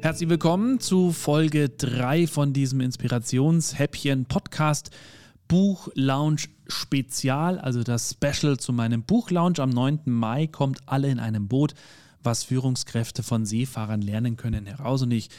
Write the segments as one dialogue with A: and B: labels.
A: Herzlich willkommen zu Folge 3 von diesem Inspirationshäppchen Podcast Buch Lounge Spezial, also das Special zu meinem Buch Lounge. Am 9. Mai kommt alle in einem Boot, was Führungskräfte von Seefahrern lernen können, heraus. Und ich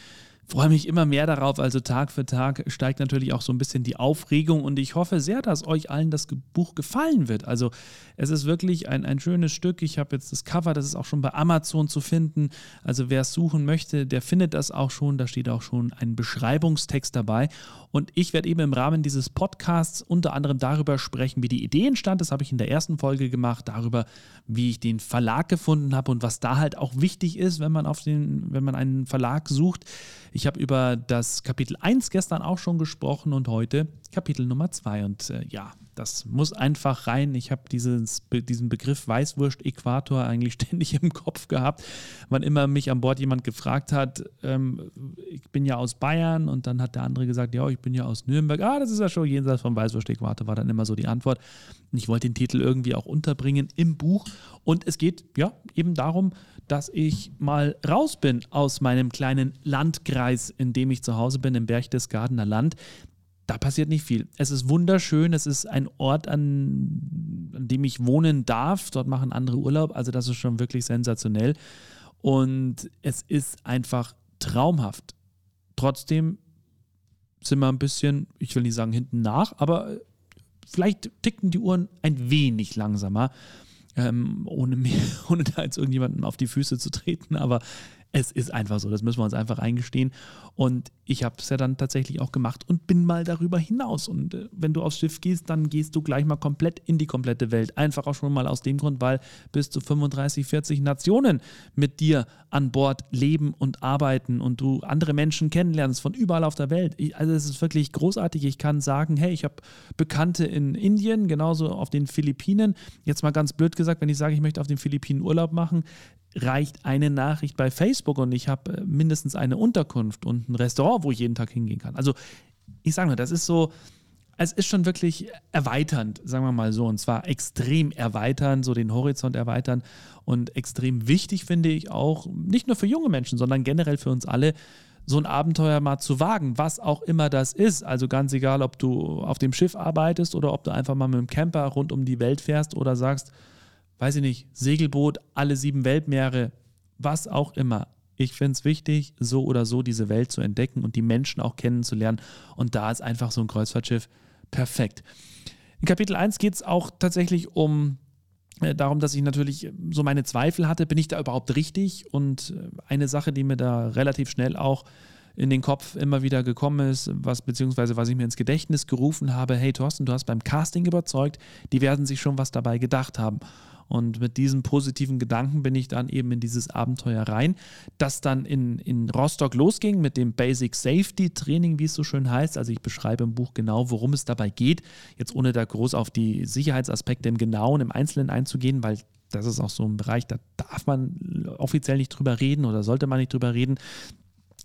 A: freue mich immer mehr darauf. Also Tag für Tag steigt natürlich auch so ein bisschen die Aufregung und ich hoffe sehr, dass euch allen das Buch gefallen wird. Also es ist wirklich ein, ein schönes Stück. Ich habe jetzt das Cover, das ist auch schon bei Amazon zu finden. Also wer es suchen möchte, der findet das auch schon. Da steht auch schon ein Beschreibungstext dabei. Und ich werde eben im Rahmen dieses Podcasts unter anderem darüber sprechen, wie die Idee entstand. Das habe ich in der ersten Folge gemacht, darüber, wie ich den Verlag gefunden habe und was da halt auch wichtig ist, wenn man auf den, wenn man einen Verlag sucht. Habe über das Kapitel 1 gestern auch schon gesprochen und heute Kapitel Nummer 2. Und äh, ja, das muss einfach rein. Ich habe diesen Begriff Weißwurst-Äquator eigentlich ständig im Kopf gehabt. Wann immer mich an Bord jemand gefragt hat, ähm, ich bin ja aus Bayern und dann hat der andere gesagt, ja, ich bin ja aus Nürnberg. Ah, das ist ja schon jenseits vom Weißwurst-Äquator, war dann immer so die Antwort. Und ich wollte den Titel irgendwie auch unterbringen im Buch. Und es geht ja eben darum, dass ich mal raus bin aus meinem kleinen Landkreis, in dem ich zu Hause bin, im Berchtesgadener Land. Da passiert nicht viel. Es ist wunderschön, es ist ein Ort, an, an dem ich wohnen darf. Dort machen andere Urlaub, also das ist schon wirklich sensationell. Und es ist einfach traumhaft. Trotzdem sind wir ein bisschen, ich will nicht sagen hinten nach, aber vielleicht ticken die Uhren ein wenig langsamer ähm, ohne, mir, ohne da jetzt irgendjemanden auf die Füße zu treten, aber es ist einfach so, das müssen wir uns einfach eingestehen. Und ich habe es ja dann tatsächlich auch gemacht und bin mal darüber hinaus. Und äh, wenn du aufs Schiff gehst, dann gehst du gleich mal komplett in die komplette Welt. Einfach auch schon mal aus dem Grund, weil bis zu 35, 40 Nationen mit dir an Bord leben und arbeiten und du andere Menschen kennenlernst von überall auf der Welt. Also es ist wirklich großartig. Ich kann sagen, hey, ich habe Bekannte in Indien, genauso auf den Philippinen. Jetzt mal ganz blöd gesagt, wenn ich sage, ich möchte auf den Philippinen Urlaub machen, reicht eine Nachricht bei Facebook und ich habe äh, mindestens eine Unterkunft und ein Restaurant, wo ich jeden Tag hingehen kann. Also ich sage mal, das ist so, es ist schon wirklich erweiternd, sagen wir mal so, und zwar extrem erweitern, so den Horizont erweitern und extrem wichtig finde ich auch, nicht nur für junge Menschen, sondern generell für uns alle, so ein Abenteuer mal zu wagen, was auch immer das ist. Also ganz egal, ob du auf dem Schiff arbeitest oder ob du einfach mal mit dem Camper rund um die Welt fährst oder sagst, weiß ich nicht, Segelboot, alle sieben Weltmeere, was auch immer. Ich finde es wichtig, so oder so diese Welt zu entdecken und die Menschen auch kennenzulernen. Und da ist einfach so ein Kreuzfahrtschiff perfekt. In Kapitel 1 geht es auch tatsächlich um äh, darum, dass ich natürlich so meine Zweifel hatte, bin ich da überhaupt richtig? Und äh, eine Sache, die mir da relativ schnell auch in den Kopf immer wieder gekommen ist, was beziehungsweise was ich mir ins Gedächtnis gerufen habe, hey Thorsten, du hast beim Casting überzeugt, die werden sich schon was dabei gedacht haben. Und mit diesem positiven Gedanken bin ich dann eben in dieses Abenteuer rein, das dann in, in Rostock losging mit dem Basic Safety Training, wie es so schön heißt. Also ich beschreibe im Buch genau, worum es dabei geht. Jetzt ohne da groß auf die Sicherheitsaspekte im Genauen, im Einzelnen einzugehen, weil das ist auch so ein Bereich, da darf man offiziell nicht drüber reden oder sollte man nicht drüber reden.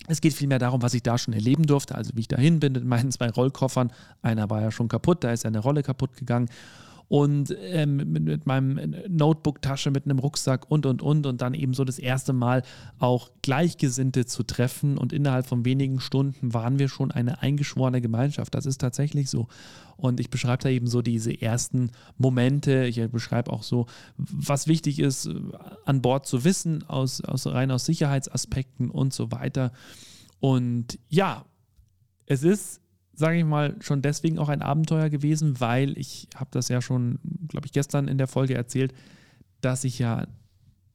A: Es geht vielmehr darum, was ich da schon erleben durfte, also wie ich dahin bin mit meinen zwei Rollkoffern. Einer war ja schon kaputt, da ist eine Rolle kaputt gegangen und ähm, mit, mit, meinem Notebook-Tasche, mit einem Rucksack und und und und dann eben so das erste Mal auch Gleichgesinnte zu treffen und innerhalb von wenigen Stunden waren wir schon eine eingeschworene Gemeinschaft. Das ist tatsächlich so. Und ich beschreibe da eben so diese ersten Momente. Ich beschreibe auch so, was wichtig ist, an Bord zu wissen, aus, aus rein aus Sicherheitsaspekten und so weiter. Und ja, es ist sage ich mal, schon deswegen auch ein Abenteuer gewesen, weil ich habe das ja schon, glaube ich, gestern in der Folge erzählt, dass ich ja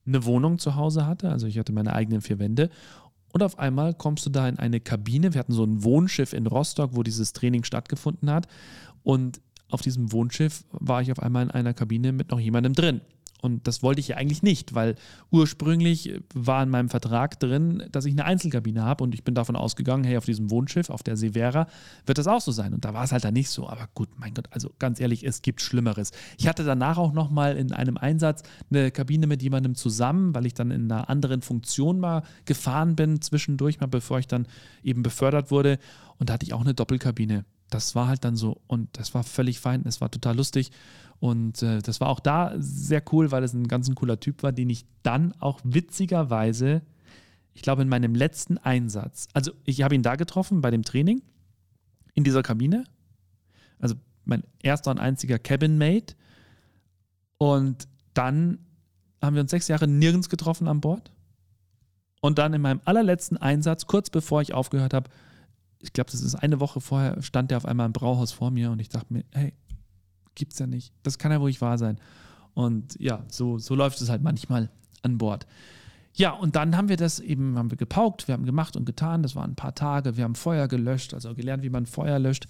A: eine Wohnung zu Hause hatte. Also ich hatte meine eigenen vier Wände. Und auf einmal kommst du da in eine Kabine. Wir hatten so ein Wohnschiff in Rostock, wo dieses Training stattgefunden hat. Und auf diesem Wohnschiff war ich auf einmal in einer Kabine mit noch jemandem drin. Und das wollte ich ja eigentlich nicht, weil ursprünglich war in meinem Vertrag drin, dass ich eine Einzelkabine habe und ich bin davon ausgegangen, hey, auf diesem Wohnschiff, auf der Severa, wird das auch so sein. Und da war es halt dann nicht so. Aber gut, mein Gott, also ganz ehrlich, es gibt Schlimmeres. Ich hatte danach auch nochmal in einem Einsatz eine Kabine mit jemandem zusammen, weil ich dann in einer anderen Funktion mal gefahren bin, zwischendurch mal, bevor ich dann eben befördert wurde. Und da hatte ich auch eine Doppelkabine. Das war halt dann so und das war völlig fein, es war total lustig. Und äh, das war auch da sehr cool, weil es ein ganz ein cooler Typ war, den ich dann auch witzigerweise, ich glaube, in meinem letzten Einsatz, also ich habe ihn da getroffen bei dem Training in dieser Kabine. Also mein erster und einziger Cabin-Mate. Und dann haben wir uns sechs Jahre nirgends getroffen an Bord. Und dann in meinem allerletzten Einsatz, kurz bevor ich aufgehört habe, ich glaube, das ist eine Woche vorher, stand der auf einmal im Brauhaus vor mir und ich dachte mir, hey, gibt's ja nicht. Das kann ja ruhig wahr sein. Und ja, so, so läuft es halt manchmal an Bord. Ja, und dann haben wir das eben, haben wir gepaukt, wir haben gemacht und getan, das waren ein paar Tage, wir haben Feuer gelöscht, also gelernt, wie man Feuer löscht,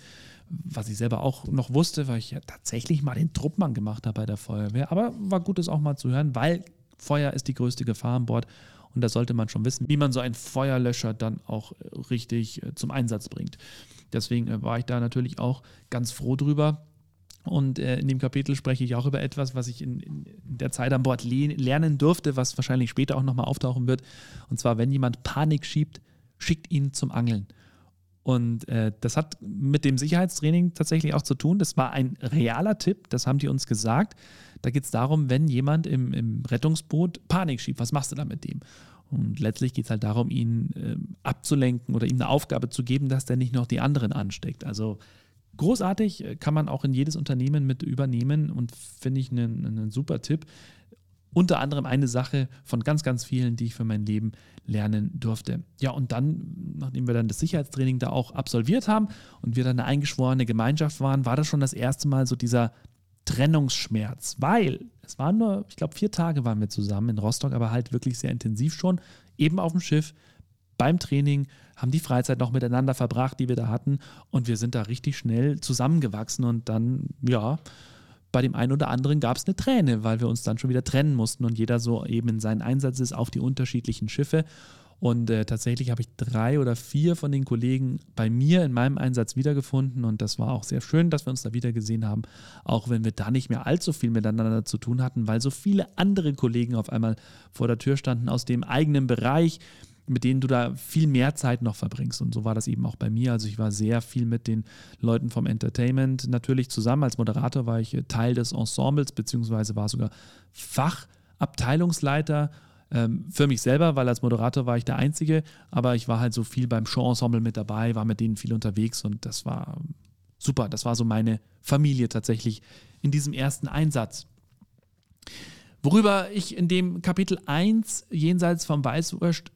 A: was ich selber auch noch wusste, weil ich ja tatsächlich mal den Truppmann gemacht habe bei der Feuerwehr. Aber war gut, das auch mal zu hören, weil Feuer ist die größte Gefahr an Bord und da sollte man schon wissen, wie man so einen Feuerlöscher dann auch richtig äh, zum Einsatz bringt. Deswegen äh, war ich da natürlich auch ganz froh drüber, und äh, in dem Kapitel spreche ich auch über etwas, was ich in, in der Zeit an Bord le lernen durfte, was wahrscheinlich später auch nochmal auftauchen wird. Und zwar, wenn jemand Panik schiebt, schickt ihn zum Angeln. Und äh, das hat mit dem Sicherheitstraining tatsächlich auch zu tun. Das war ein realer Tipp, das haben die uns gesagt. Da geht es darum, wenn jemand im, im, Rettungsboot Panik schiebt, was machst du da mit dem? Und letztlich geht es halt darum, ihn äh, abzulenken oder ihm eine Aufgabe zu geben, dass der nicht noch die anderen ansteckt. Also Großartig, äh, kann man auch in jedes Unternehmen mit übernehmen und finde ich einen, einen super Tipp. Unter anderem eine Sache von ganz, ganz vielen, die ich für mein Leben lernen durfte. Ja, und dann, nachdem wir dann das Sicherheitstraining da auch absolviert haben und wir dann eine eingeschworene Gemeinschaft waren, war das schon das erste Mal so dieser Trennungsschmerz, weil es waren nur, ich glaube, vier Tage waren wir zusammen in Rostock, aber halt wirklich sehr intensiv schon, eben auf dem Schiff, beim Training, haben die Freizeit noch miteinander verbracht, die wir da hatten. Und wir sind da richtig schnell zusammengewachsen. Und dann, ja, bei dem einen oder anderen gab es eine Träne, weil wir uns dann schon wieder trennen mussten und jeder so eben in seinen Einsatz ist auf die unterschiedlichen Schiffe. Und äh, tatsächlich habe ich drei oder vier von den Kollegen bei mir in meinem Einsatz wiedergefunden. Und das war auch sehr schön, dass wir uns da wieder gesehen haben, auch wenn wir da nicht mehr allzu viel miteinander zu tun hatten, weil so viele andere Kollegen auf einmal vor der Tür standen aus dem eigenen Bereich, mit denen du da viel mehr Zeit noch verbringst. Und so war das eben auch bei mir. Also ich war sehr viel mit den Leuten vom Entertainment natürlich zusammen. Als Moderator war ich Teil des Ensembles, beziehungsweise war sogar Fachabteilungsleiter ähm, für mich selber, weil als Moderator war ich der Einzige, aber ich war halt so viel beim Showensemble mit dabei, war mit denen viel unterwegs und das war super. Das war so meine Familie tatsächlich in diesem ersten Einsatz. Worüber ich in dem Kapitel 1 jenseits vom Weißwurst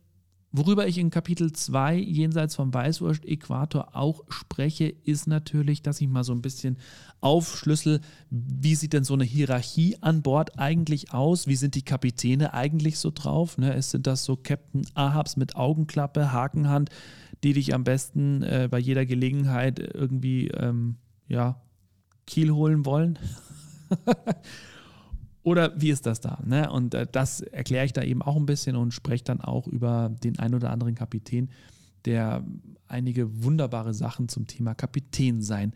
A: Worüber ich in Kapitel 2 jenseits vom Weißwurst-Äquator auch spreche, ist natürlich, dass ich mal so ein bisschen aufschlüssel, wie sieht denn so eine Hierarchie an Bord eigentlich aus? Wie sind die Kapitäne eigentlich so drauf? Ne? Sind das so Captain Ahabs mit Augenklappe, Hakenhand, die dich am besten äh, bei jeder Gelegenheit irgendwie ähm, ja, Kiel holen wollen? Oder wie ist das da? Ne? Und äh, das erkläre ich da eben auch ein bisschen und spreche dann auch über den ein oder anderen Kapitän, der einige wunderbare Sachen zum Thema Kapitän sein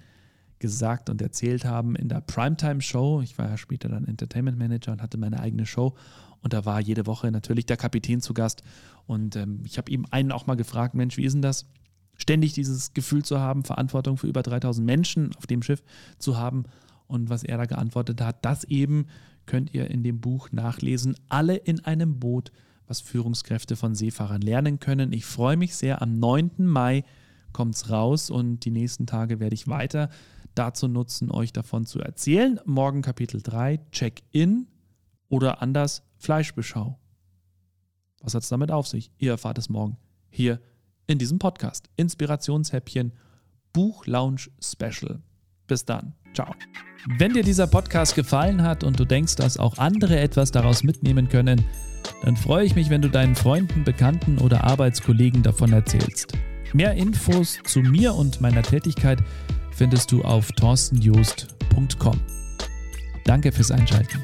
A: gesagt und erzählt haben in der Primetime-Show. Ich war ja später dann Entertainment Manager und hatte meine eigene Show. Und da war jede Woche natürlich der Kapitän zu Gast. Und ähm, ich habe ihm einen auch mal gefragt, Mensch, wie ist denn das? Ständig dieses Gefühl zu haben, Verantwortung für über 3000 Menschen auf dem Schiff zu haben. Und was er da geantwortet hat, das eben könnt ihr in dem Buch nachlesen. Alle in einem Boot, was Führungskräfte von Seefahrern lernen können. Ich freue mich sehr. Am 9. Mai kommt es raus und die nächsten Tage werde ich weiter dazu nutzen, euch davon zu erzählen. Morgen Kapitel 3, Check-in oder anders Fleischbeschau. Was hat es damit auf sich? Ihr erfahrt es morgen hier in diesem Podcast. Inspirationshäppchen, Buch Lounge Special. Bis dann. Ciao. Wenn dir dieser Podcast gefallen hat und du denkst, dass auch andere etwas daraus mitnehmen können, dann freue ich mich, wenn du deinen Freunden, Bekannten oder Arbeitskollegen davon erzählst. Mehr Infos zu mir und meiner Tätigkeit findest du auf torstenjoost.com. Danke fürs Einschalten.